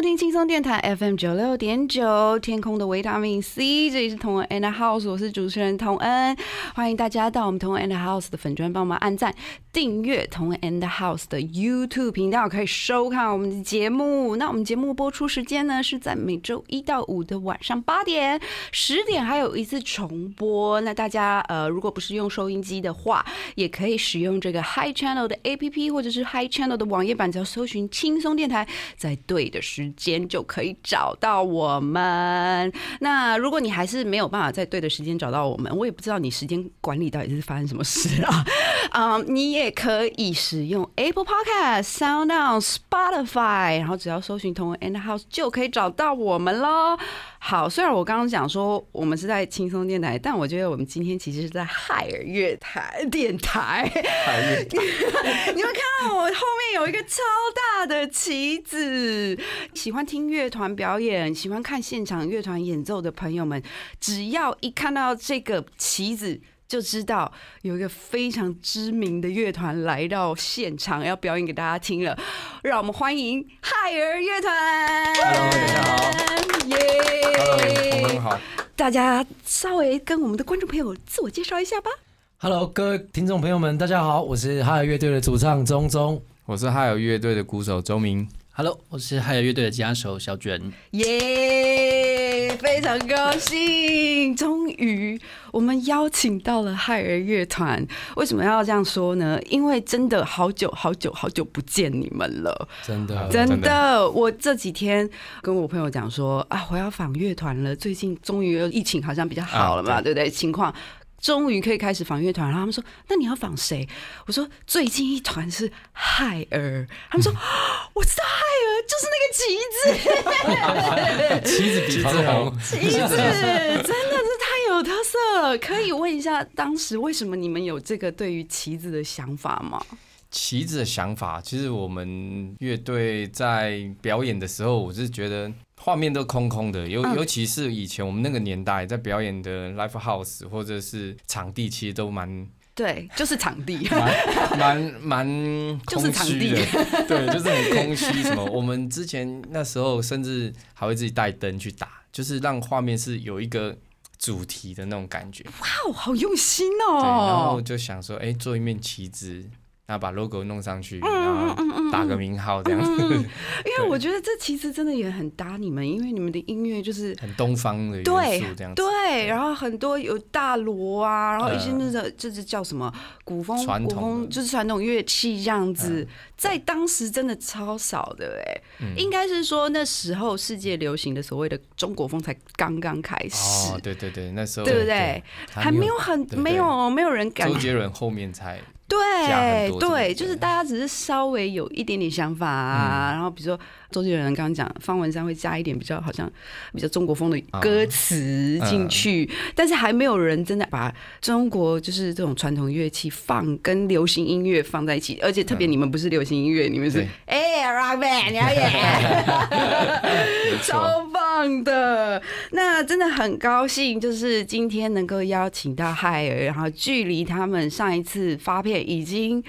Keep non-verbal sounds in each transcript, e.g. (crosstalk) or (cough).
收听轻松电台 FM 九六点九，天空的维他命 C，这里是同恩 and House，我是主持人童恩，欢迎大家到我们同恩 and House 的粉专帮忙按赞、订阅同恩 and House 的 YouTube 频道，可以收看我们的节目。那我们节目播出时间呢是在每周一到五的晚上八点、十点，还有一次重播。那大家呃，如果不是用收音机的话，也可以使用这个 Hi Channel 的 APP 或者是 Hi Channel 的网页版，只要搜寻轻松电台，在对的时间就可以找到我们。那如果你还是没有办法在对的时间找到我们，我也不知道你时间管理到底是发生什么事啊。啊、你也可以使用 Apple Podcast、Sound On、Spotify，然后只要搜寻“同文 and House” 就可以找到我们喽。好，虽然我刚刚讲说我们是在轻松电台，但我觉得我们今天其实是在海尔乐台电台。(laughs) 你们看到我后面有一个超大的旗子，喜欢听乐团表演、喜欢看现场乐团演奏的朋友们，只要一看到这个旗子。就知道有一个非常知名的乐团来到现场，要表演给大家听了。让我们欢迎海尔乐团。Hello，大家好。耶我们好。大家稍微跟我们的观众朋友自我介绍一下吧。Hello，各位听众朋友们，大家好，我是哈尔乐队的主唱钟钟。我是海尔乐队的鼓手周明。Hello，我是海尔乐队的吉他手小卷。耶非常高兴，终于我们邀请到了海尔乐团。为什么要这样说呢？因为真的好久好久好久不见你们了。真的，真真的，我这几天跟我朋友讲说啊，我要访乐团了。最近终于疫情好像比较好了嘛，啊对不对？情况终于可以开始访乐团。然后他们说，那你要访谁？我说最近一团是海尔。他们说，啊 (gasps) 我知道海尔就是那个旗子，(laughs) 旗子比子红，旗子 (laughs) 真的是太有特色了。可以问一下，当时为什么你们有这个对于旗子的想法吗？旗子的想法，其实我们乐队在表演的时候，我是觉得画面都空空的，尤、嗯尤其是以前我们那个年代在表演的 live house 或者是场地，其实都蛮对，就是场地。蛮蛮蛮 (laughs) 空虚的，对，就是很空虚。什么？我们之前那时候甚至还会自己带灯去打，就是让画面是有一个主题的那种感觉。哇，好用心哦，然后哦！就想说，哎、做一面旗子，然后把 logo 弄上去，嗯然后打个名号这样子，(laughs) 因为我觉得这其实真的也很搭你们，因为你们的音乐就是很东方的元对素这样子。对，然后很多有大锣啊，然后一些呃那个就是叫什么古风传统古风，就是传统乐器这样子，在当时真的超少的哎，应该是说那时候世界流行的所谓的中国风才刚刚开始。哦，，对对对，那时候对不对？还没有很没有没有人敢周杰伦后面才加对对，就是大家只是稍微有一点点想法啊，然后比如说周杰伦刚刚讲方文山会加一点比较好像比较中国风的歌词进去，但是还没有人真的把中国就是这种传统乐器放跟流行音乐放在一起，而且特别你们不是流行音乐，你们是对。哎 rock band，你要演，超棒的。那真的很高兴，就是今天能够邀请到海尔，然后距离他们上一次发片已经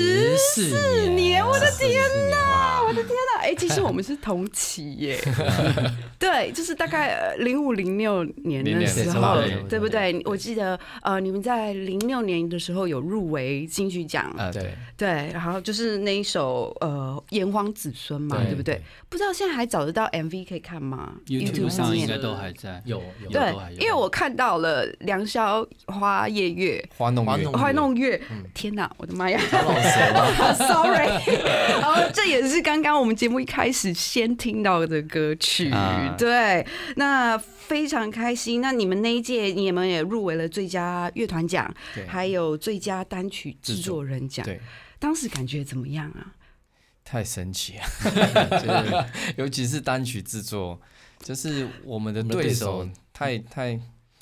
十四年，我的天哪！我的天呐！哎、其实我们是同期耶，(laughs) 对，就是大概零五零六年的时候，对不对？我记得呃，你们在零六年的时候有入围金曲奖，呃，对对，然后就是那一首呃《炎黄子孙》嘛，对对不对？不知道现在还找得到 MV 可以看吗 YouTube 上面应该都还在。有有对有，因为我看到了梁宵花夜月。花弄月花弄花弄月，天哪，我的妈呀！(laughs) Sorry，然后 (laughs) 这也是刚刚我们节目一开始先听到的歌曲，啊。对，那非常开心。那你们那一届，你们也入围了最佳乐团奖，对。还有最佳单曲制作人奖，对，当时感觉怎么样啊？太神奇了，(laughs) 就是尤其是单曲制作，就是我们的对手。太太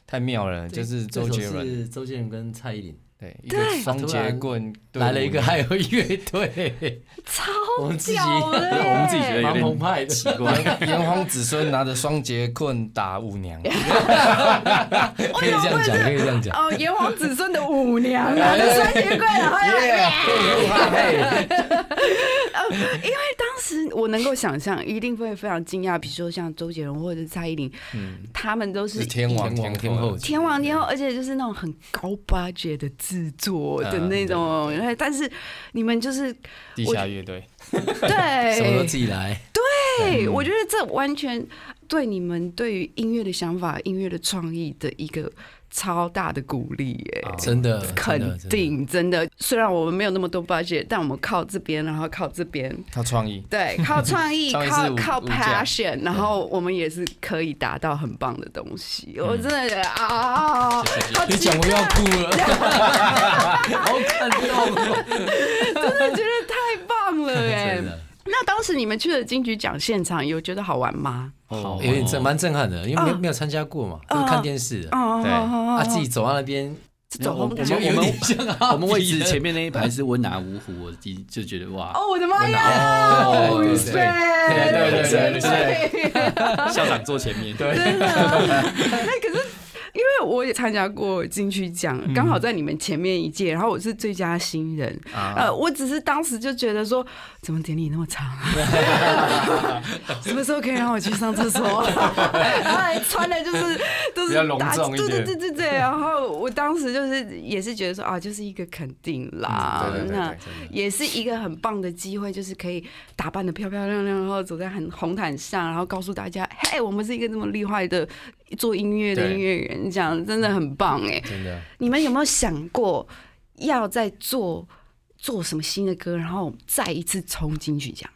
太妙了，就是周杰伦，是周杰伦跟蔡依林对，一个双节棍对来了一个还有乐队，超我们自己屌的耶，我们自己觉得有蛮点澎湃的。奇怪，炎黄子孙拿着双节棍打舞娘，(laughs) 可以这样讲，可以这样讲。哦，炎黄子孙的舞娘 (laughs) 拿着双节棍，然后 (laughs) 因为当时我能够想象，一定会非常惊讶，比如说像周杰伦或者是蔡依林，嗯，他们都是是天王天王天后天王天后，而且就是那种很高 budget 的制作的那种，但是你们就是地下乐队，对。什么都自己来，对，我觉得这完全对你们对于音乐的想法、音乐的创意的一个超大的鼓励耶。啊真的肯定，真的。虽然我们没有那么多 budget，但我们靠这边，然后靠这边，靠创意，对，靠创意，(laughs) 靠靠 passion，然后我们也是可以达到很棒的东西。嗯。我真的觉得啊，(laughs) 好你讲我又要哭了，(laughs) 好感动哦，真的觉得太棒了哎那当时你们去了金曲奖现场，有觉得好玩吗？哦有点震，蛮震撼的，因为没有嗯没有参加过嘛，都是看电视的，哦，对。哦啊，自己走到那边，走我们我们我们位置前面那一排是温拿芜湖，我第就觉得哇，哦，我的妈呀！哦对对对。对对对对 (laughs) 校长坐前面，对，真的。那 (laughs) 可是因为我也参加过金曲奖，刚好在你们前面一届，然后我是最佳新人。啊，呃，我只是当时就觉得说，怎么典礼那么长、(laughs) 什么时候可以让我去上厕所？(laughs) 然后还穿的就是都是比较隆大重一点对对对对对。然后我当时就是也是觉得说啊，就是一个肯定啦。那也是一个很棒的机会，就是可以打扮的漂漂亮亮，然后走在很红毯上，然后告诉大家，嘿，我们是一个这么厉害的做音乐的音乐人，这样真的很棒哎。真的你们有没有想过要再做做什么新的歌，然后再一次冲金曲奖？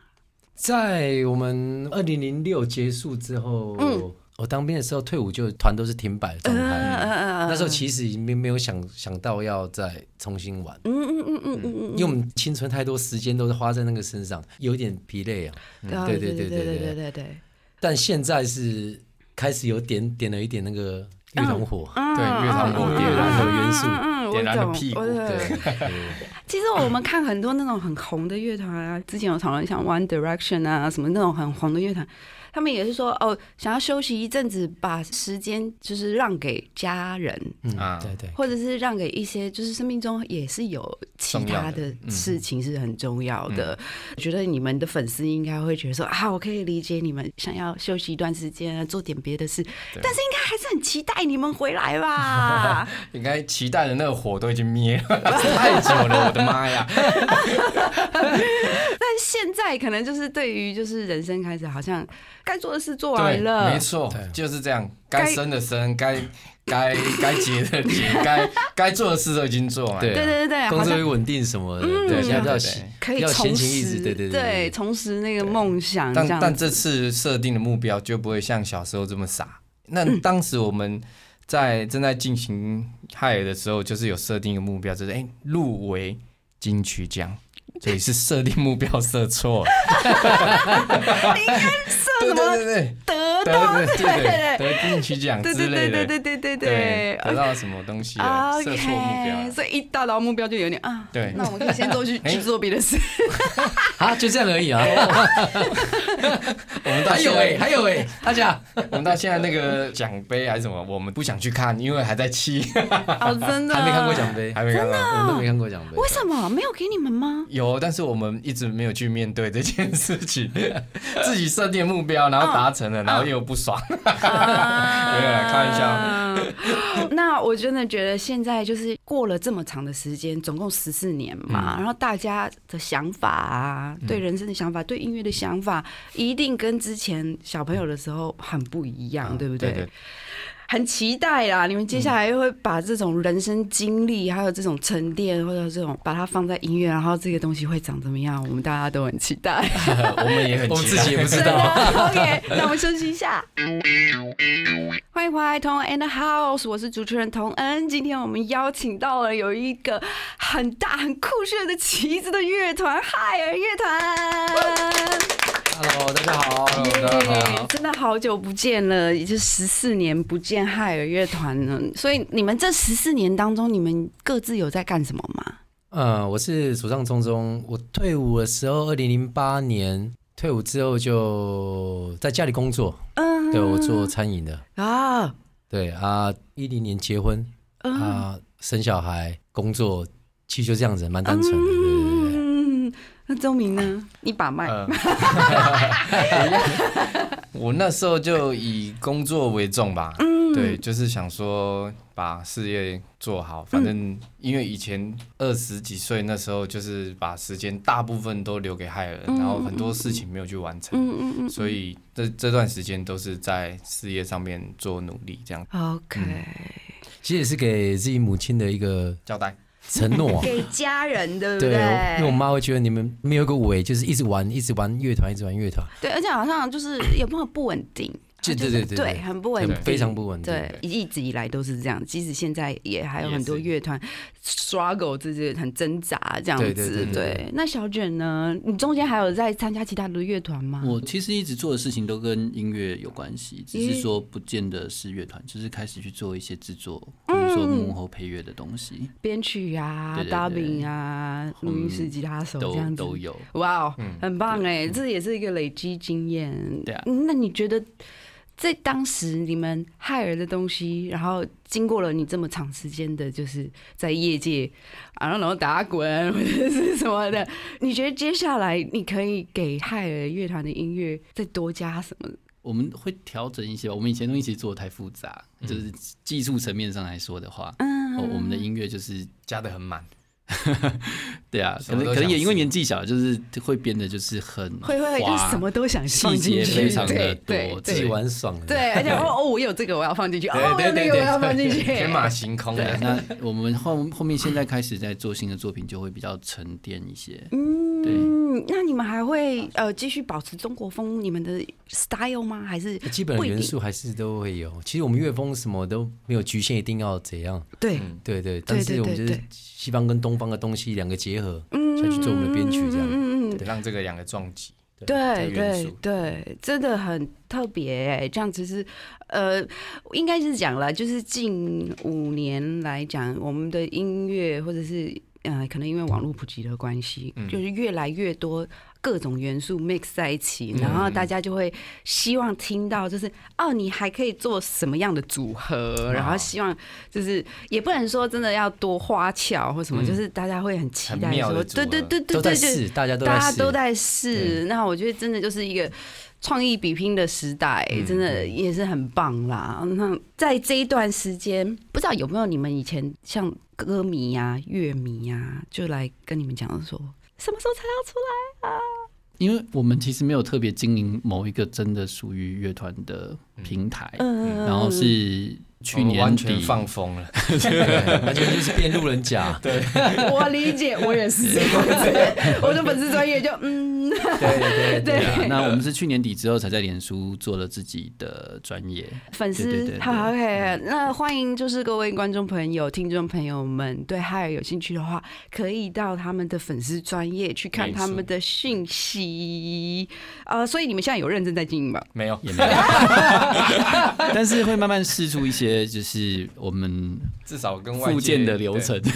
在我们二零零六结束之后，嗯我当兵的时候退伍就团都是停摆的状态。呃那时候其实已经没没有想想到要再重新玩，嗯嗯嗯嗯嗯嗯，因为我们青春太多时间都是花在那个身上，有点疲累啊。对对对对对对对对，但现在是开始有点点了一点那个乐团火，对乐团火点燃的元素点燃了懂屁股对。其实我们看很多那种很红的乐团啊，之前有讨论像 One Direction 啊，什么那种很红的乐团，他们也是说哦，想要休息一阵子，把时间就是让给家人，嗯啊对对。或者是让给一些就是生命中也是有其他的事情是很重要的。我觉得你们的粉丝应该会觉得说啊，我可以理解你们想要休息一段时间，做点别的事，但是应该还是很期待你们回来吧。(laughs) 应该期待的那个火都已经灭了，太久了，我的妈呀！(laughs) 但现在可能就是对于就是人生开始，好像该做的事做完，了，没错，就是这样，该生的生，(laughs) 该该该结的结，(laughs) 该该做的事都已经做完了。对。对对对对，工作又稳定什么的，嗯对，要闲可以重拾，对对对，重拾那个梦想，但但这次设定的目标就不会像小时候这么傻。那嗯。当时我们在正在进行海尔的时候，就是有设定一个目标，就是哎入围金曲奖。所以是设定目标设错了，对对对对，得得到对对对得金曲奖之类的，对对对对对对，得对。到什么东西了，设错目标。所以一达到目标就有点啊，对那我们可以先做去 (laughs) 哎去做别的事。(laughs) 啊，就这样而已啊。我们到还有哎，还有哎，大家我们到现在那个奖杯还是什么，我们不想去看，因为还在气，哦，真的 (laughs) 还没看过奖杯，还没看到。我们都没看过奖杯。为什么没有给你们吗？有，但是我们一直没有去面对这件事情，(laughs) 自己设定目标，然后达成了，然后又不爽。(laughs) 没有啦开玩笑。那我真的觉得现在就是过了这么长的时间，总共十四年嘛，然后大家的想法啊，对人生的想法，对音乐的想法，一定跟之前小朋友的时候很不一样，对不对？很期待啦！你们接下来又会把这种人生经历，还有这种沉淀，或者这种把它放在音乐，然后这个东西会长怎么样？我们大家都很期待。(laughs) 我们也很我们期待自己也不知道。(laughs) OK，那我们休息一下。欢迎回来，同恩 and House，我是主持人童恩。今天我们邀请到了有一个很大、很酷炫的旗子的乐团——海尔乐团。Hello，大家好。大家好耶真的好久不见了，已经十四年不见海尔乐团了。所以你们这十四年当中，你们各自有在干什么吗？嗯，我是主唱钟钟。我退伍的时候，二零零八年退伍之后就在家里工作，嗯，对我做餐饮的。啊，对啊，一零年结婚嗯啊，生小孩，工作，其实就这样子，蛮单纯的。那周明呢？你把脉。嗯，(laughs) 我那时候就以工作为重吧，嗯对，就是想说把事业做好，反正因为以前二十几岁那时候就是把时间大部分都留给害人，然后很多事情没有去完成，嗯嗯嗯所以这这段时间都是在事业上面做努力，这样，OK，其实也是给自己母亲的一个交代。承诺啊。给家人对不对，对？因为我妈会觉得你们没有个尾，就是一直玩，一直玩乐团，一直玩乐团，对，而且好像就是有没有不稳定？对就对对对对，很不稳定，非常不稳定。对，一直以来都是这样，即使现在也还有很多乐团 struggle，这些很挣扎这样子。对那小卷呢？你中间还有在参加其他的乐团吗？我其实一直做的事情都跟音乐有关系，只是说不见得是乐团，就是开始去做一些制作，比如说幕后配乐的东西，编曲啊、对对对 dubbing 啊、录音室吉他手这都样子都有。哇很棒哎，这也是一个累积经验。对啊嗯那你觉得在当时你们害尔的东西，然后经过了你这么长时间的，就是在业界啊，然后打滚 (laughs) 或者是什么的，你觉得接下来你可以给害尔乐团的音乐再多加什么？我们会调整一些吧，我们以前东西其实做的太复杂，嗯就是技术层面上来说的话，嗯哦，我们的音乐就是加的很满，(laughs) 对啊，可能可能也因为年纪小，就是会变得就是很会会就是什么都想细节进去，非常的多自己。玩爽了。对，而且 (laughs) 哦哦，我有这个我要放进去，哦，对我有对那个我要放进去，天马行空那我们后后面现在开始在做新的作品，就会比较沉淀一些。嗯，那你们还会呃继续保持中国风你们的 style 吗？还是基本的元素还是都会有。其实我们乐风什么都没有局限，一定要怎样。对？嗯对对，但是我们就是西方跟东方的东西两个结合，嗯下去做我们的编曲这样。嗯嗯嗯，让这个两个撞击。对对对，真的很特别哎，这样子是呃，应该是讲了，就是近五年来讲，我们的音乐或者是呃，可能因为网络普及的关系，嗯。就是越来越多各种元素 mix 在一起，嗯然后大家就会希望听到，就是哦，你还可以做什么样的组合，然后希望就是也不能说真的要多花俏或什么，嗯。就是大家会很期待说，对对对对对对，大家都在试，大家都。在试。那我觉得真的就是一个创意比拼的时代，嗯真的也是很棒啦。那在这一段时间，不知道有没有你们以前像歌迷呀、乐迷呀，就来跟你们讲说，什么时候才要出来啊？因为我们其实没有特别经营某一个真的属于乐团的平台，嗯，然后是去年底完全放风了，对，完全就是变路人甲。(laughs) 对。(laughs) 我理解，我也是，(laughs) 我的粉丝专业就嗯，对对对啊，那我们是去年底之后才在脸书做了自己的专业，粉丝好 OK，那欢迎就是各位观众朋友、听众朋友们对海尔有兴趣的话，可以到他们的粉丝专业去看他们的讯息。呃，所以你们现在有认真在经营吗？没有，也没有，但是会慢慢试出一些，就是我们至少跟外界附件的流程。至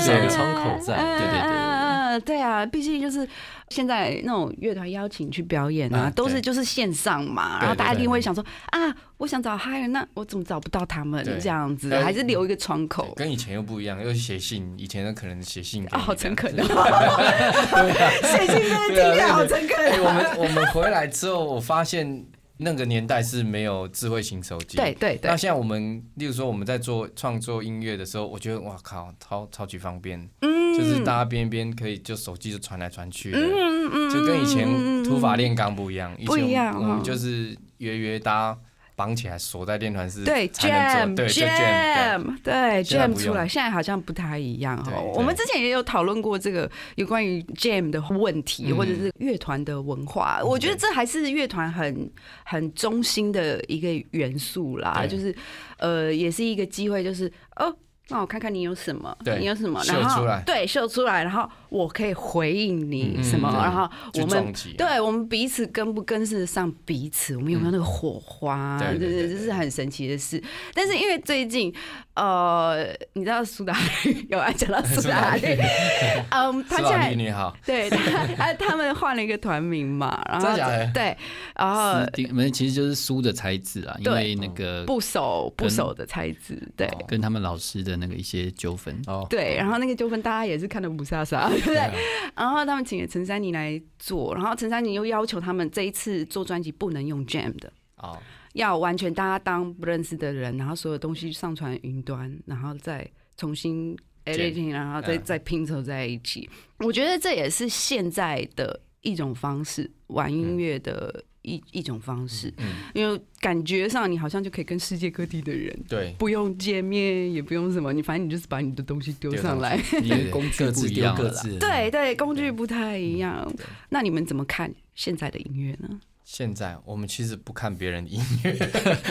少有个窗口在嗯对对对对嗯对啊，毕竟就是现在那种乐团邀请去表演啊，啊都是就是线上嘛，然后大家一定会想说啊，我想找嗨人，那我怎么找不到他们？对。这样子？呃还是留一个窗口？跟以前又不一样，又是写信，以前的可能写信给啊，你好诚恳这样哦！(laughs) 写信真的听起来好诚哎，恳。我们 (laughs) 我们回来之后，我发现那个年代是没有智慧型手机。对对对。那，现在我们，例如说我们在做创作音乐的时候，我觉得哇靠，超超级方便，嗯。就是大家边边可以就手机就传来传去的，嗯嗯就跟以前土法炼钢不一样。以前不一样我们哦就是约约搭绑起来锁在电团是对 jam 做，对就 jam，jam 对 jam 出来，现在好像不太一样对哦。我们之前也有讨论过这个有关于 jam 的问题，嗯或者是乐团的文化。我觉得这还是乐团很很中心的一个元素啦，就是呃，也是一个机会，就是哦。那我看看你有什么，对你有什么，然后对秀出来，然后我可以回应你嗯什么，对然后我们对我们彼此跟不跟得上彼此，我们有没有那个火花？对对对这是很神奇的事。但是因为最近，呃，你知道苏打绿有爱讲到苏打绿，(laughs) 嗯，他现？在你好，对他他他们换了一个团名嘛，然后对，然后私定没其实就是苏的才子啊，因为那个不熟不跟熟的才子，对。哦跟他们老师的那个一些纠纷，哦，对，然后那个纠纷大家也是看的不飒飒，对不对？然后他们请了陈珊妮来做，然后陈珊妮又要求他们这一次做专辑不能用 Jam 的，哦，要完全大家当不认识的人，然后所有东西上传云端，然后再重新 editing，然后再嗯再拼凑在一起。我觉得这也是现在的一种方式，玩音乐的一一种方式，嗯，因为感觉上你好像就可以跟世界各地的人。对，不用见面，也不用什么，你反正你就是把你的东西丢丢上上来。因为 (laughs) 工具不一样了。对对，工具不太一样。那你们怎么看现在的音乐呢？现在我们其实不看别人的音乐，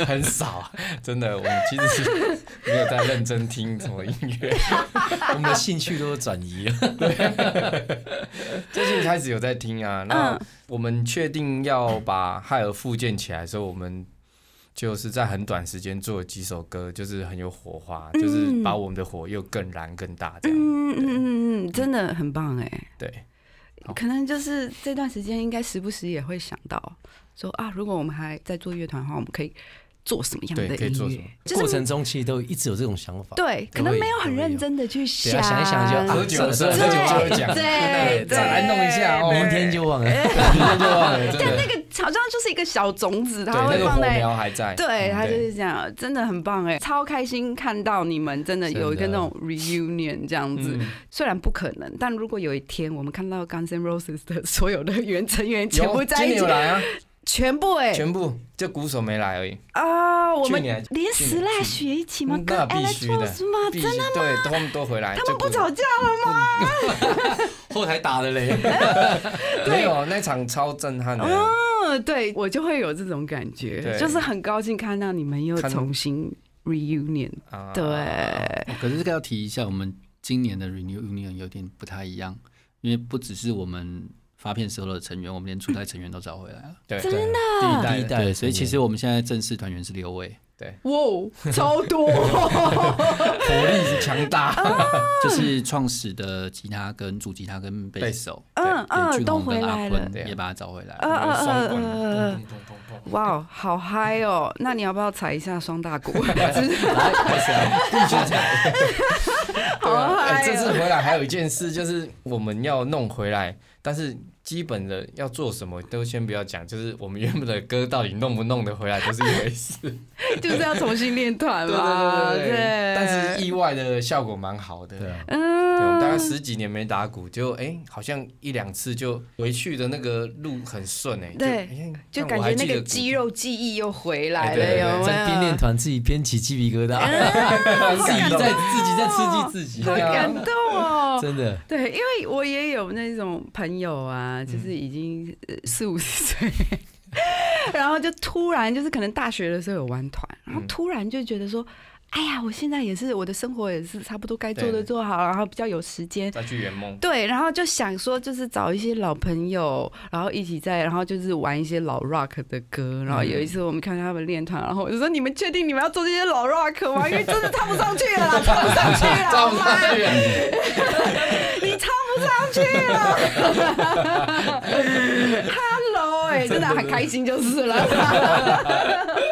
很少，真的，我们其实是没有在认真听什么音乐。(laughs) 我们的兴趣都转移了。最近开始有在听啊，那嗯我们确定要把海尔复建起来的时候，我们就是在很短时间做了几首歌，就是很有火花，就是把我们的火又更燃更大这样。嗯嗯嗯嗯，真的很棒哎。对，好可能就是这段时间，应该时不时也会想到说啊，如果我们还在做乐团的话，我们可以做什么样的音乐？就是过程中其实都一直有这种想法。对，可能没有很认真的去想，啊，想一想就啊喝酒的时候这喝酒对就会讲，对再来弄一下哦，明天就忘了。明天就忘了。(laughs) 但那个好像就是一个小种子，它会放在。苗还在。对，它就是这样，真的很棒哎，超开心看到你们真的有一个那种 reunion 这样子。嗯，虽然不可能，但如果有一天我们看到 Guns N' Roses 的所有的原成员全部在一起全部哎全部就鼓手没来而已。啊，我们连去年 Slash 也一起吗？那必须的？真的对，他们都回来。他们不吵架了吗？(laughs) 后台打的嘞。(laughs) 没有那场超震撼的。嗯，对我就会有这种感觉，就是很高兴看到你们又重新 reunion。啊对，哦可是这个要提一下，我们今年的 Renew Union 有点不太一样，因为不只是我们发片时候的成员，我们连初代成员都找回来了。对，真的第一代第一代对，所以其实我们现在正式团员是刘伟，哇，哦超多！(laughs) 火力是强大。就是创始的吉他跟主吉他跟贝斯手，嗯对，嗯，都回来了。也把他找回来。嗯嗯哇，好嗨哦！那你要不要踩一下双大鼓？(laughs) 来开始啊，必须踩。对啊，好嗨哎，这次哦！回来还有一件事，就是我们要弄回来，但是基本的要做什么都先不要讲，就是我们原本的歌到底弄不弄得回来都是一回事。(laughs) 就是要重新练团对嘛，对对对对。但是意外的效果蛮好的。对啊，对，我们大概嗯，十几年没打鼓，就哎、好像一两次就回去的那个路很顺哎、对哎就感觉那个肌肉记忆又回来了，有没在边练？团自己边起鸡皮疙瘩，嗯 (laughs) 自己在自己在刺激自己，好感动哦！(laughs) 真的。对，因为我也有那种朋友啊，嗯就是已经呃四五十岁，(laughs) 然后就突然就是可能大学的时候有玩团，然后嗯。突然就觉得说，哎呀，我现在也是我的生活也是差不多该做的做好，然后比较有时间。再去圆梦。对，然后就想说，就是找一些老朋友，然后一起在，然后就是玩一些老 rock 的歌。然后有一次我们看他们练团，然后我就说：“你们确定你们要做这些老 rock 吗？因为真的唱不上去了啦，唱不上去了，唱不上去，(laughs) 你唱不上去了。Hello，(laughs) 哎、真的很开心就是了。(laughs)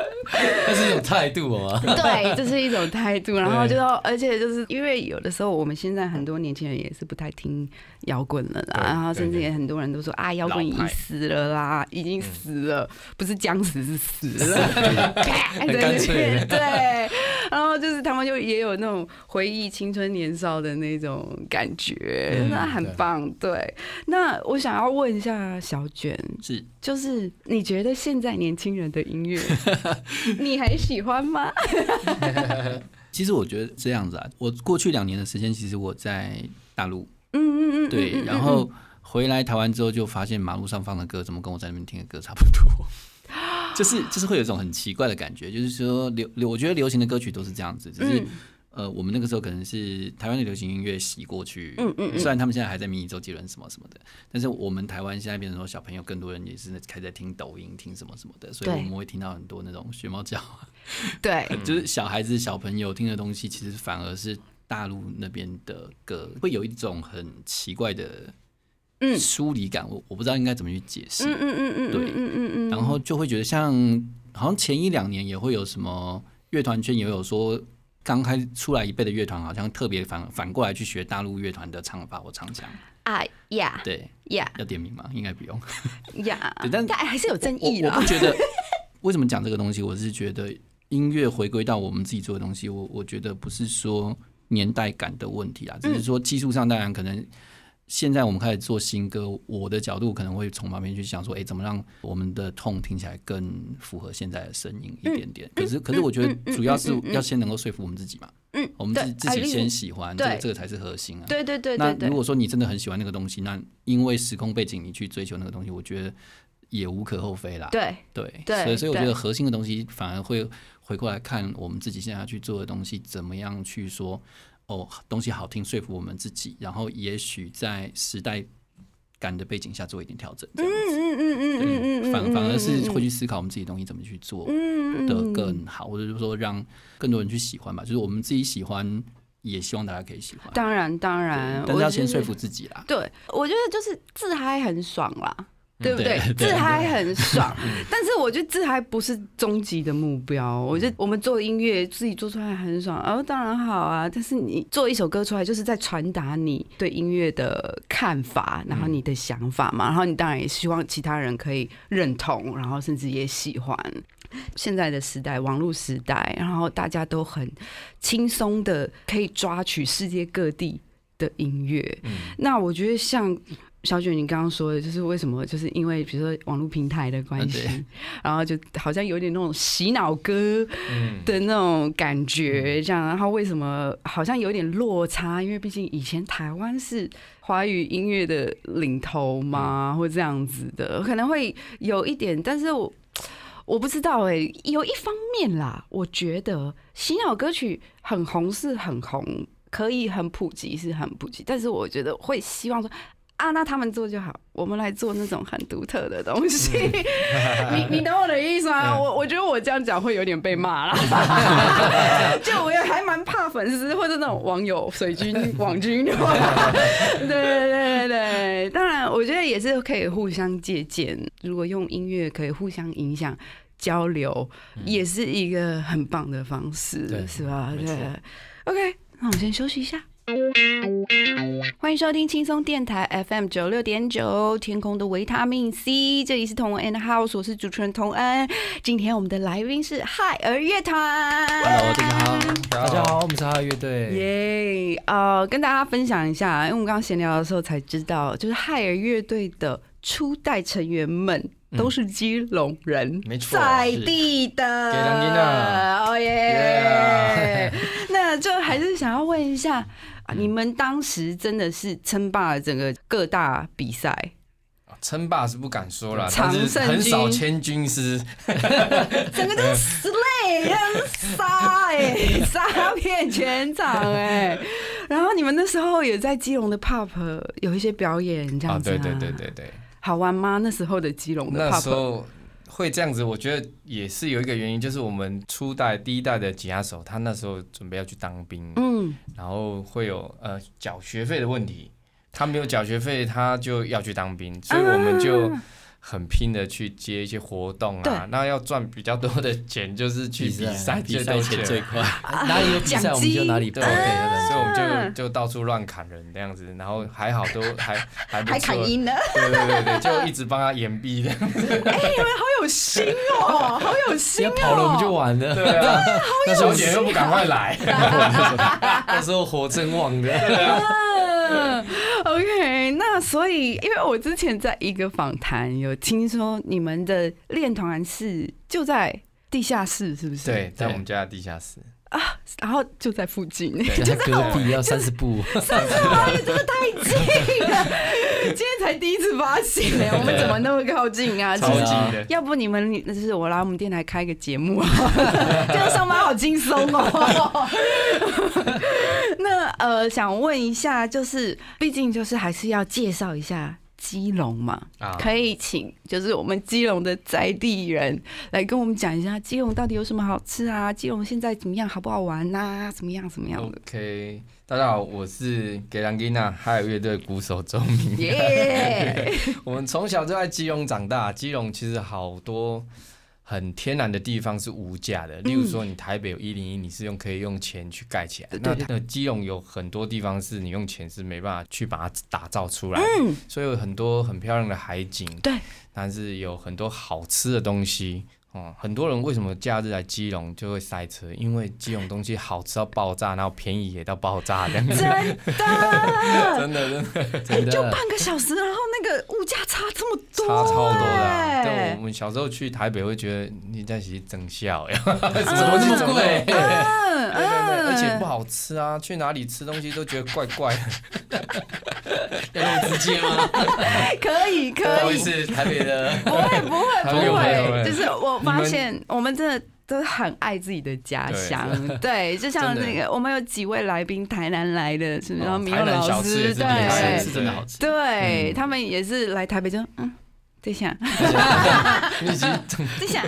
那是一种态度哦？对，这是一种态度。然后就说，而且就是因为有的时候我们现在很多年轻人也是不太听摇滚了啦，然后甚至也很多人都说啊，摇滚已经死了啦，已经死了，不是僵死是死了，(laughs) 很干脆对 (laughs) 对。然后就是他们就也有那种回忆青春年少的那种感觉，嗯那很棒。对，那我想要问一下小卷，是就是你觉得现在年轻人的音乐，(laughs) 你还喜欢吗？(laughs) 其实我觉得这样子啊，我过去两年的时间，其实我在大陆，嗯嗯嗯，对，嗯然后回来台湾之后，就发现马路上放的歌，怎么跟我在那边听的歌差不多。(laughs) 就是就是会有一种很奇怪的感觉，就是说流流，我觉得流行的歌曲都是这样子，只是、嗯呃，我们那个时候可能是台湾的流行音乐洗过去，嗯嗯嗯。虽然他们现在还在迷你周杰伦什么什么的，但是我们台湾现在变成说小朋友更多人也是开始在听抖音、听什么什么的，所以我们会听到很多那种学猫叫，对，(laughs) 就是小孩子、小朋友听的东西，其实反而是大陆那边的歌，会有一种很奇怪的嗯。疏离感，我我不知道应该怎么去解释。嗯嗯嗯嗯，对嗯嗯嗯，然后就会觉得像好像前一两年也会有什么乐团圈也有说，刚开出来一辈的乐团好像特别反反过来去学大陆乐团的唱法或唱腔。啊呀对，呀要点名吗？应该不用。呀，(laughs) 对但还是有争议的我我不。觉得为什么讲这个东西，我是觉得音乐回归到我们自己做的东西，我我觉得不是说年代感的问题啊，只是说技术上当然可能。现在我们开始做新歌，我的角度可能会从旁边去想说，哎、怎么让我们的痛听起来更符合现在的声音一点点？可是，可是我觉得主要是要先能够说服我们自己嘛，嗯，我们自自己先喜欢，这个这个才是核心啊。对对对那如，果说你真的很喜欢那个东西，那因为时空背景你去追求那个东西，我觉得也无可厚非啦。对对对所以所以我觉得核心的东西反而会回过来看我们自己现在要去做的东西，怎么样去说哦，东西好听，说服我们自己，然后也许在时代感的背景下做一点调整，这样子。嗯嗯嗯嗯嗯嗯，反反而是会去去思考我们自己的东西怎么去做嗯的更好，或者是说让更多人去喜欢吧。就是我们自己喜欢，也希望大家可以喜欢。当然当然，但是要先说服自己啦。对，我觉得就是自嗨很爽啦。对不对？对对自嗨很爽，(laughs) 但是我觉得自嗨不是终极的目标。我觉得我们做音乐自己做出来很爽，哦，当然好啊。但是你做一首歌出来，就是在传达你对音乐的看法，然后你的想法嘛。然后你当然也希望其他人可以认同，然后甚至也喜欢。现在的时代，网络时代，然后大家都很轻松的可以抓取世界各地的音乐。那我觉得像小卷你刚刚说的，就是为什么，就是因为比如说网络平台的关系，嗯 (laughs) 然后就好像有点那种洗脑歌嗯，的那种感觉，这样。然后为什么好像有点落差？因为毕竟以前台湾是华语音乐的领头嘛，或这样子的，可能会有一点，但是我。(tsk) 我不知道哎、有一方面啦，我觉得洗脑歌曲很红是很红，可以很普及是很普及，但是我觉得会希望说啊，那他们做就好，我们来做那种很独特的东西。(laughs) 你你懂我的意思吗？我我觉得我这样讲会有点被骂了，(laughs) (laughs) 就我也还蛮怕粉丝或者那种网友水军网军的话，对对对对，当然我觉得也是可以互相借鉴，如果用音乐可以互相影响。交流也是一个很棒的方式，对是吧？对，OK，那我们先休息一下。欢迎收听轻松电台 FM 九六点九，天空的维他命 C，这里是同恩 and House，我是主持人童恩。今天我们的来宾是海儿乐团。Hello，大家好。大家好，我们是哈乐队。耶！呃，跟大家分享一下，因为我们刚刚闲聊的时候才知道，就是海尔乐队的初代成员们都是基隆人，没错在地的。哦耶！(laughs) 那就还是想要问一下，啊你们当时真的是称霸了整个各大比赛？称霸是不敢说了，常但是很少千军师，(laughs) (laughs) 整个都是 slay，像杀哎，(laughs) 杀遍全场哎。然后你们那时候也在基隆的 pub 有一些表演，这样啊，子、对对对，对对，好玩吗？那时候的基隆的那 pub，时候会这样子，我觉得也是有一个原因，就是我们初代第一代的吉他手，他那时候准备要去当兵，嗯，然后会有呃缴学费的问题，他没有缴学费，他就要去当兵，所以我们就很拼的去接一些活动啊，那要赚比较多的钱，就是去比赛，比赛钱。最快。(laughs) 哪里有比赛我们就哪里报对，所以我们嗯就就到处乱砍人这样子，然后还好都还还不错。还砍赢了，对对对对，就一直帮他掩蔽的。(laughs) 哎，你们好有心哦，好有心哦，要跑了我们就完了。对啊，(laughs) 那时候姐又不赶快来，那时候火真旺的。嗯，(laughs) OK，那所以，因为我之前在一个访谈有听说你们的练团是就在地下室，是不是？对，在我们家的地下室。然后就在附近，(laughs) 就在隔壁要三十步，三十八也真的太近了，今天才第一次发现呢，我们怎么那么靠近啊？超其实近的，要不你们，那就是我来我们电台开个节目啊，(laughs) 这样上班好轻松哦。(laughs) 那呃，想问一下，就是毕竟就是还是要介绍一下基隆嘛，啊可以请就是我们基隆的在地人来跟我们讲一下基隆到底有什么好吃啊？基隆现在怎么样，好不好玩呐、怎么样怎么样的？OK，大家好，我是格兰吉娜海尔乐队鼓手周明。耶！(laughs) 我们从小就在基隆长大，基隆其实好多很天然的地方是无价的，例如说你台北有一零一，你是用可以用钱去盖起来，那那基隆有很多地方是你用钱是没办法去把它打造出来的，嗯，所以有很多很漂亮的海景，对，但是有很多好吃的东西。哦，很多人为什么假日来基隆就会塞车？因为基隆东西好吃到爆炸，然后便宜也到爆炸，这样子。真的。(laughs) 真的真的真的。就半个小时，然后那个物价差这么多、差超多的、啊。哎但我们小时候去台北会觉得你在是整笑呀，怎么这么贵？嗯对对对，而且嗯不好吃啊，去哪里吃东西都觉得怪怪的。(laughs) 要那么直接吗？可以不好可以，意思，台北的不会不会不会，就是我发现我们真的。都很爱自己的家乡，对，就像那个我们有几位来宾台南来的，是然后米老师，对是真的好吃。对，嗯他们也是来台北就嗯，等一下，(laughs) 你已经 (laughs) 等一下，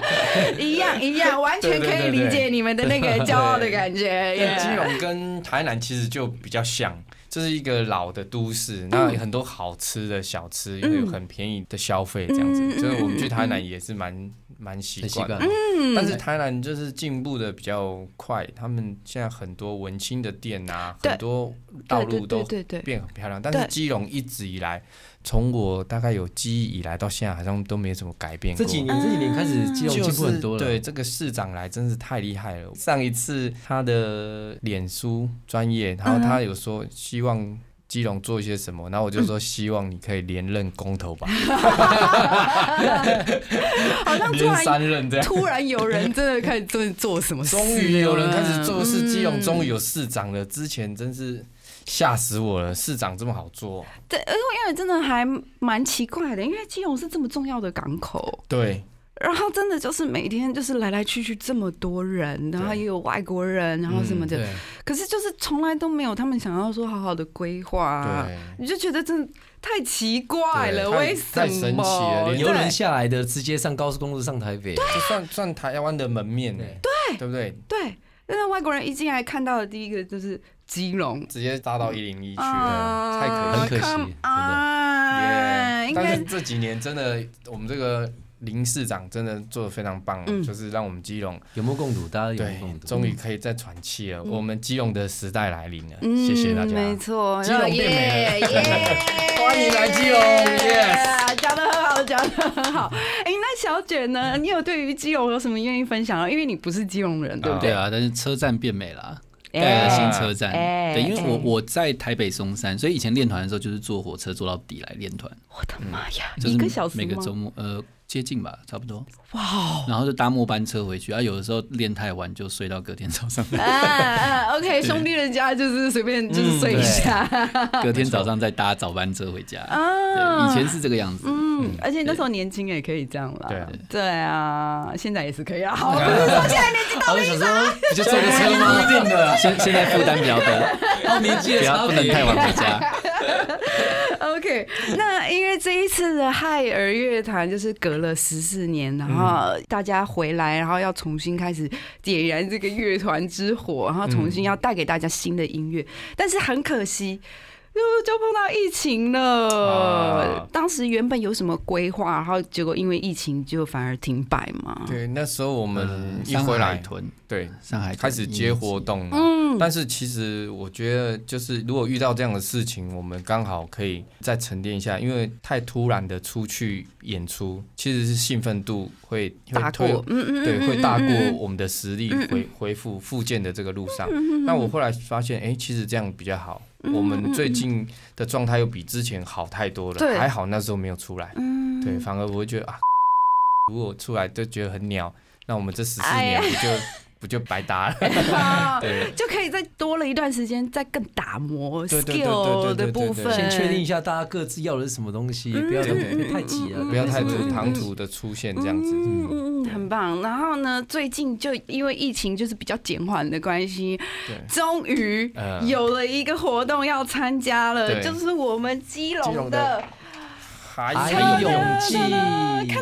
(laughs) 一样一样，完全可以理解你们的那个骄傲的感觉。因为基 yeah 隆跟台南其实就比较像，这是一个老的都市，那有很多好吃的小吃，又有很便宜的消费，这样子，嗯就是我们去台南也是蛮蛮习惯的。。嗯但是台南就是进步的比较快，他们现在很多文青的店啊，很多道路都对对对对对变很漂亮。但是基隆一直以来，从我大概有记忆以来到现在，好像都没怎么改变过。这几年这几年开始基隆就进步很多了。是对这个市长来真是太厉害了。上一次他的脸书专业，然后嗯他有说希望。基隆做一些什么，然后我就说希望你可以连任公投吧，(laughs) 好像突连然三任这样。突然有人真的开始做做什么终于有人开始做事，基隆终于有有市长了。之前真是吓死我了，市长这么好做。对，因为因为真的还蛮奇怪的，因为基隆是这么重要的港口，对，然后真的就是每天就是来来去去这么多人，然后也有外国人，然后什么的，对，可是就是从来都没有他们想要说好好的规划、你就觉得真的太奇怪了，对为什么？太神奇了连游对轮下来的直接上高速公路上台北，就算算台湾的门面呢，对。对不对？对，那外国人一进来看到的第一个就是基隆，直接搭到一零一去啊了，太可惜很可惜真的。但是这几年真的，我们这个林市长真的做的非常棒，嗯就是让我们基隆有目共睹，大家有对目共睹。终于可以再喘气了，嗯我们基隆的时代来临了，嗯谢谢大家。没错，基隆变美了 (laughs) 欢迎来基隆，(laughs) yes 讲的很好，讲的很好。(laughs) 哎，那小卷呢？你有对于基隆有什么愿意分享的？因为你不是基隆人，对不对？对啊，但是车站变美了。哎盖了新车站，哎对，因为我哎我在台北松山，所以以前练团的时候就是坐火车坐到底来练团，我的妈呀，就是一个小时每个周末呃接近吧，差不多，哇哦！然后就搭末班车回去，啊，有的时候练太晚就睡到隔天早上，啊啊，OK，兄弟人家就是随便就是睡一下 (laughs) 隔天早上再搭早班车回家。啊。以前是这个样子。嗯，而且那时候年轻也可以这样啦。对啊对啊，现在也是可以啊。好，不是说现在年纪我就想说，你就坐个车不吗？一定的，现 (laughs) 现在负担比较大，到年纪不的差别，要不能太晚回家。(laughs) OK，那因为这一次的亥儿乐团就是隔了十四年，然后大家回来，然后要重新开始点燃这个乐团之火，然后重新要带给大家新的音乐。但是很可惜，就就碰到疫情了。啊当时原本有什么规划，然后结果因为疫情就反而停摆嘛。对，那时候我们一回来，对，上海开始接活动了。嗯，但是其实我觉得，就是如果遇到这样的事情，我们刚好可以再沉淀一下，因为太突然的出去演出，其实是兴奋度会大过，嗯嗯，对，嗯会大过我们的实力回嗯恢恢复复健的这个路上。那我后来发现，哎，其实这样比较好。嗯我们最近的状态又比之前好太多对。了，还好那时候没有出来。嗯。对，反而我会觉得啊，如果出来就觉得很鸟，那我们这十四年不就不就白搭了？啊 (laughs) 对。就可以再多了一段时间，再更打磨 skill 的部分，先确定一下大家各自要的是什么东西，不要太太急了，不要太唐突的出现这样子。嗯嗯嗯，很棒。然后呢，最近就因为疫情就是比较减缓的关系，对，终于嗯有了一个活动要参加了，对。就是我们基基隆的。还还有有勇气，耶，(laughs)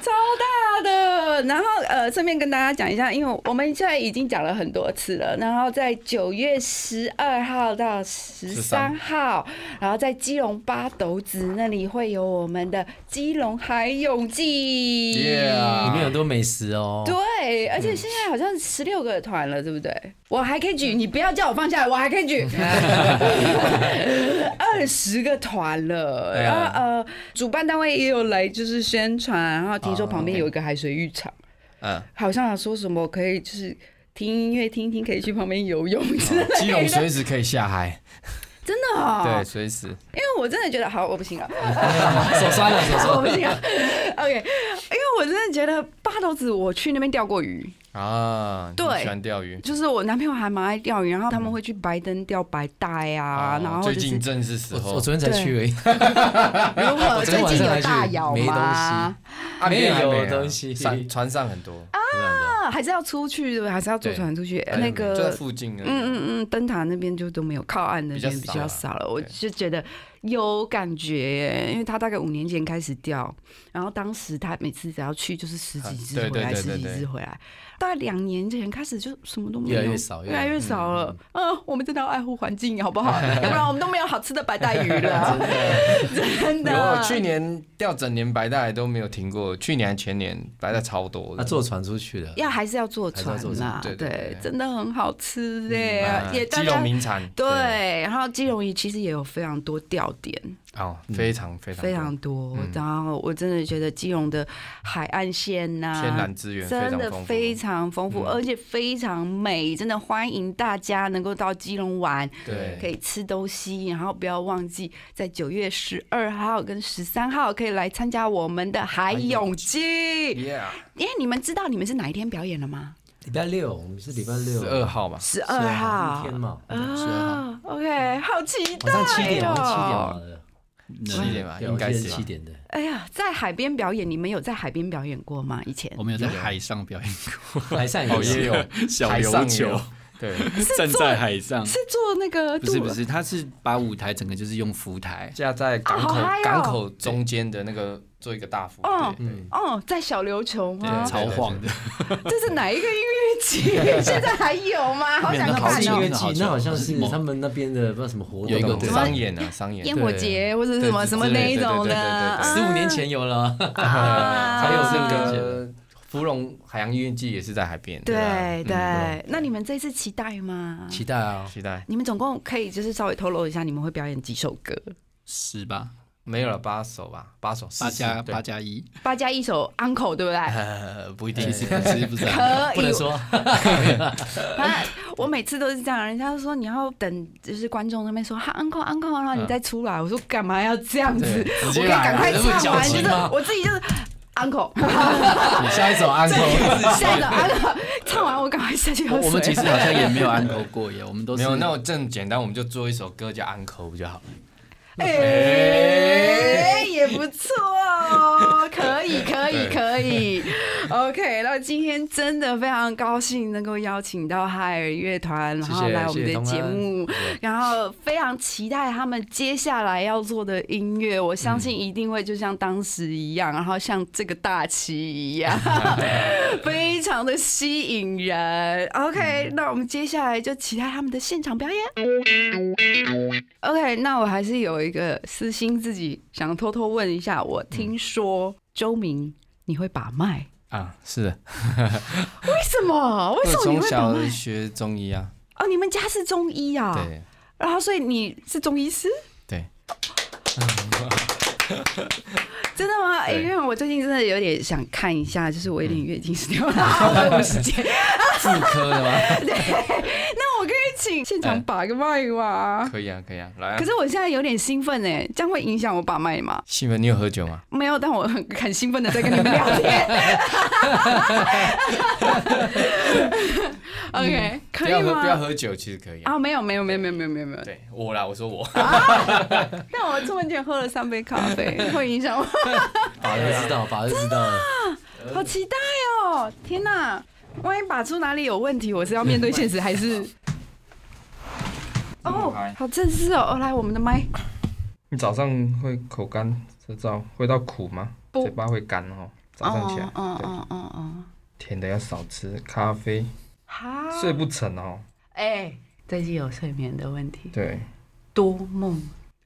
超大的。然后呃，顺便跟大家讲一下，因为我们现在已经讲了很多次了。然后在九月十二号到十三号，然后在基隆八斗子那里会有我们的基隆海泳季。Yeah 里面有很多美食哦。对，而且现在好像十六个团了，对不对？我还可以举，你不要叫我放下来，我还可以举 (laughs) 二十个团了。然后呃，主办单位也有来，就是宣传。然后听说哦旁边有一个海水浴场，嗯，好像说什么可以就是听音乐听一听，可以去旁边游泳之类的。基隆随时可以下海，真的哦，(laughs) 对，，随时。因为我真的觉得好，我不行了。(laughs) 手酸了，手酸了。(laughs) 我不行了。OK，因为我真的觉得八斗子我去那边钓过鱼，啊，对喜欢钓鱼就是我男朋友还蛮爱钓鱼，然后他们会去白灯钓白带啊，然后最就是近正是时候我我，昨天才去而已，(laughs) 如何我昨最近有大摇没东吗？没有没啊东西船船上很多，啊，还是要出去，对不对？还是要坐对船出去？对那就在个。嗯嗯嗯，灯塔那边就都没有，靠岸那边比比较少了。我对就觉得有感觉耶，因为他大概五年前开始钓，然后当时他每次只要去就是十几只回来，十几对对对只回来。大概两年前开始就什么都没有，越来越少越来越少了。嗯，我们真的要爱护环境，好不好？(laughs) 要不然我们都没有好吃的白带鱼了。(laughs) 真有，的我，去年钓整年白带都没有停过，去年前年白带超多的。他坐船出去的，要还是要坐船船啦，对对对真的很好吃哎啊，也基隆名产，对，然后基隆鱼其实也有非常多钓点，哦，非常非常非常多。嗯。然后我真的觉得基隆的海岸线呐，天然资源真的非常丰富，嗯。而且非常美，真的欢迎大家能够到基隆玩，对。可以吃东西，然后不要忘记在九月十二号跟十三号可以来参加我们的海泳季。为你们知道你们是哪一天表演了吗？礼拜六，我们是礼拜六，十二号吧，十二号。一天嘛，啊，OK，好期待晚上七点，晚上七点嘛哦！七点吧，应该是七点的。哎呀，在海边表演，你们有在海边表演过吗？以前我们有在海上表演过海上哦也有小海上也琉球有，对，(laughs) 站在海上，是做那个不是不是，他是把舞台整个就是用浮台，架在港口港口中间的那个做一个大幅，哦对。对嗯，哦，在小琉球吗？对超晃的。(laughs) 这是哪一个音乐季？(laughs) 现在还有吗？好想看是音乐哦！季，那好像是他们那边的不知道什么活动，有一个商演啊，商演，烟火节或者是什么什么那一种的，十五年前有了，啊。还有那这个芙蓉海洋音乐季也是在海边，对吧对。那你们这次期待吗？期待啊！期待你们总共可以就是稍微透露一下，你们会表演几首歌？十吧，没有了八首吧，八首八加八加一，八加一首 Uncle 对不对？呃 (laughs) 不一定其实不是不是啊，可以不能，说，(laughs) 反正我每次都是这样，人家都说你要等，就是观众那边说哈 uncle uncle，然后你再出来。我说干嘛要这样子？我可以赶快唱完，就是我自己就是 uncle，你下一首 uncle，下一首 uncle，唱完我赶快下去喝水。我们其实好像也没有 uncle 过耶，我们都是没有，那我正简单，我们就做一首歌叫 uncle 不就好了？哎哎，也不错哦，可以，可以，可以。OK，那今天真的非常高兴能够邀请到海尔乐团，然后来我们的节目，然后非常期待他们接下来要做的音乐，我相信一定会就像当时一样，然后像这个大旗一样，(laughs) 非常的吸引人。OK，那我们接下来就期待他们的现场表演。OK，那我还是有一个私心，自己想偷偷问一下，我听说周明你会把脉，啊，是的，为什么？(laughs) 为什么你会把小？学中医啊，哦，你们家是中医啊？对然后所以你是中医师？对，(laughs) 真的吗？因为我最近真的有点想看一下，就是我有点月经失调，然 (laughs) 后我有时间，妇科的吗？对那我可以请现场把个脉吗？可以啊，可以啊，来啊可。是我现在有点兴奋哎，这样会影响我把脉吗？兴奋，你有喝酒吗？没有，但我很很兴奋的在跟你们聊天。(laughs) (laughs) OK，可以不要喝，不要？喝酒，其实可以啊。啊，没有，没有，没有，没有，没有，没有，没有。对我啦，我说我，(laughs) 但我出门前喝了三杯咖啡，会影响我。法就知道，法就知道了。好期待哦！天哪，万一把出哪里有问题，我是要面对现实还是？哦，好正式哦！哦，来我们的麦，你早上会口干舌燥，会到苦吗？嘴巴会干哦。早上起来，对，嗯嗯嗯嗯，甜的要少吃，咖啡哈，睡不成哦。哎，最近有睡眠的问题，对，多梦，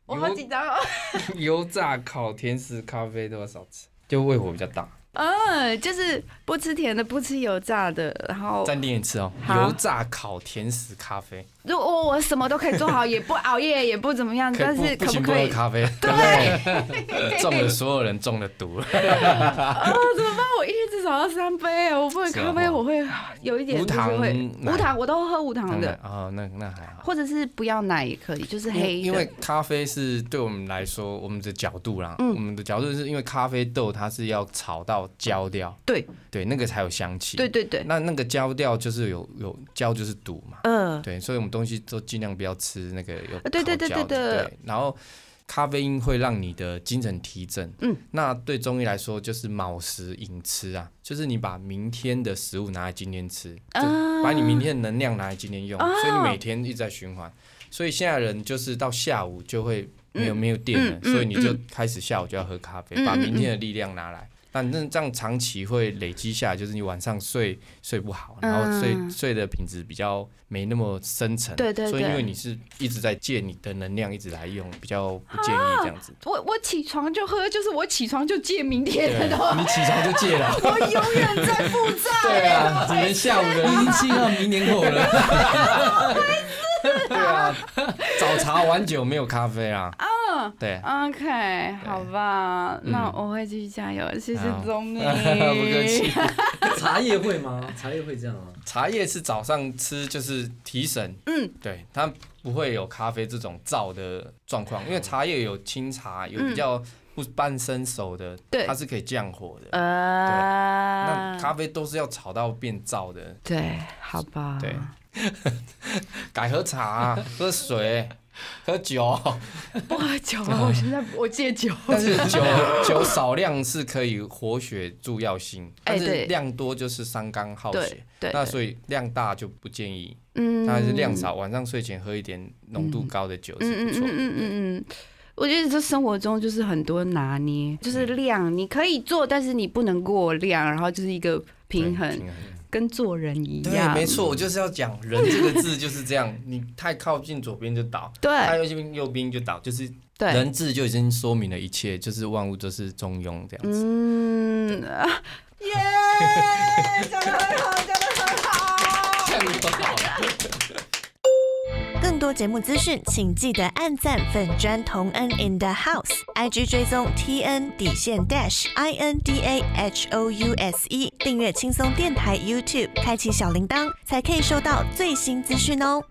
我好有紧张哦。(laughs) 油炸、烤、甜食、咖啡都要少吃，就胃火比较大。嗯，就是不吃甜的，不吃油炸的，然后再练一次哦，油炸、烤、甜食、咖啡，如果我我什么都可以做好，也不 (laughs) 熬夜，也不怎么样，但是可不可可以？喝咖啡，对 (laughs) (laughs) 中了所有人中的毒。啊，怎么办？我一天至少要三杯啊！我不能咖啡，我会有一点就是无糖会无糖，我都喝无糖的，哦，那那还好。或者是不要奶也可以，就是黑。因为咖啡是对我们来说，我们的角度啦，嗯我们的角度是因为咖啡豆它是要炒到焦掉，对对，那个才有香气。对对对，那那个焦掉就是有有焦就是堵嘛，嗯，对，所以我们东西都尽量不要吃那个有对对对烤焦的对对对，然后。咖啡因会让你的精神提振，嗯，那对中医来说就是卯时寅吃啊，就是你把明天的食物拿来今天吃，就啊把你明天的能量拿来今天用，哦所以你每天一直在循环。所以现在人就是到下午就会没有、嗯没有电了，所以你就开始下午就要喝咖啡，把明天的力量拿来。但那这样长期会累积下来，就是你晚上睡睡不好，然后睡、嗯睡的品质比较没那么深沉。对对对所以因为你是一直在借你的能量一直来用，比较不建议这样子。我我起床就喝，就是我起床就借明天的 (laughs) 你起床就借了。我永远在负债。(laughs) 对啊，只能下午的 (laughs) 已经进到明年后了。对啊，早茶晚酒没有咖啡啊。嗯对，OK，好吧，那我会继续加油，谢谢好。钟明。(laughs) 不客气。(laughs) 茶叶会吗？茶叶会这样吗？茶叶是早上吃，就是提神，嗯，对，它不会有咖啡这种燥的状况，因为茶叶有清茶，有比较不半生熟的，对。它是可以降火的。呃，那咖啡都是要炒到变燥的，对，好吧，对，(laughs) 改喝茶啊、喝水、喝酒，不喝酒 (laughs) 啊，我现在我戒酒。但是 (laughs) 酒酒少量是可以活血助药性，但是量多就是伤肝耗对血。对，那所以量大就不建议，嗯但是量少，晚上睡前喝一点浓度高的酒是不错。嗯嗯嗯嗯嗯嗯。我觉得这生活中就是很多拿捏，就是量你可以做，但是你不能过量，然后就是一个平衡，平衡。跟做人一对，样。没错，我就是要讲“人”这个字就是这样，你太靠近左边就倒，太靠近右边就倒，就是，人字就已经说明了一切，就是万物都是中庸这样子。嗯，啊 (laughs) 耶，讲的很好，讲的很好。讲的很好。更多节目资讯，请记得按赞粉砖同恩 in the house，IG 追踪 T N 底线 dash I N D A H O U S E，订阅轻松电台 YouTube，开启小铃铛，才可以收到最新资讯哦。